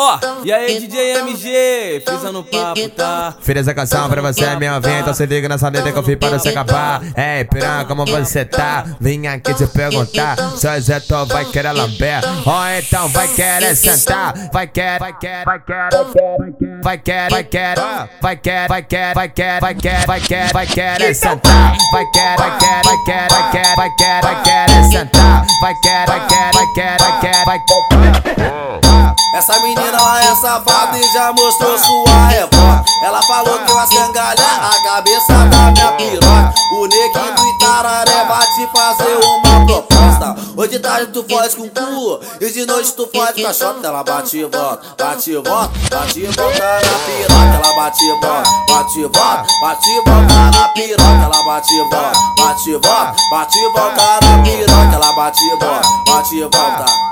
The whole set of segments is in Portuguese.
Ó, oh, e aí DJ MG, frisa no papo, tá? Fiz essa canção pra você, minha vinha Então se liga nessa letra que eu fiz para você acabar. Ei, piranha, como você tá? Vim aqui te perguntar. Se o Zé vai querer lamber. Ou então vai querer sentar. Vai querer, vai querer, vai querer Vai querer, vai querer Vai querer, vai querer, vai querer Vai querer, vai querer, vai querer sentar Vai querer, vai querer, vai querer Vai querer, vai querer, vai querer sentar Vai querer, vai querer, vai querer Vai querer, vai querer essa menina ela é safada e já mostrou sua revó. Ela falou que vai escangalhar a cabeça da minha piroca. O neguinho do Itararé vai te fazer uma. De tarde tu fode com cu e de noite tu fode com a chota. Ela bate e volta, bate e volta, bate e volta na piroca. Ela bate e volta, bate e volta, bate e volta na piroca. Ela bate e volta, bate e volta, bate e volta na piroca. Ela bate e volta, bate e volta.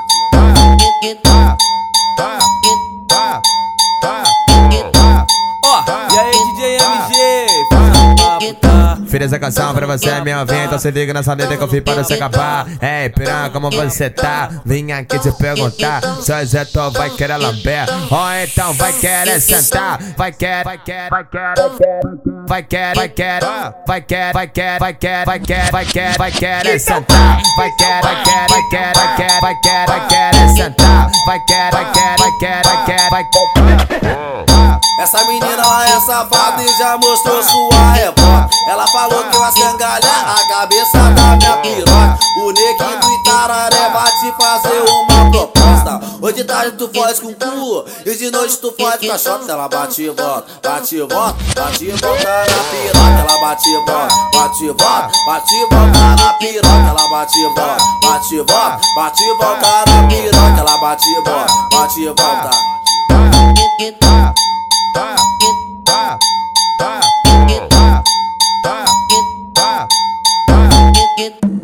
Fiz essa canção pra você, minha vinha Então se liga nessa letra que eu fiz para você acabar Ei, piranha, como você tá? Vim aqui te perguntar Se o Zé vai querer lamber Ou então vai querer sentar Vai querer, vai querer, vai querer Vai querer, vai querer Vai querer, vai querer, vai querer Vai querer, vai querer, vai querer sentar Vai querer, vai querer, vai querer Vai querer, vai querer, vai querer sentar Vai querer, vai querer, vai querer Vai querer, vai querer Essa menina ela é safada e já mostrou sua Ela falou que vai escangalhar a cabeça da minha piroca O neguinho do Itararé vai te fazer uma proposta Hoje de tarde tu fode com cu E de noite tu fode com a chota Ela bate e volta, bate e volta, bate e volta na piroca Ela bate e volta, bate e volta, bate e volta na piroca Ela bate e volta, bate e volta, bate e volta na piroca Ela bate e volta, bate e volta it.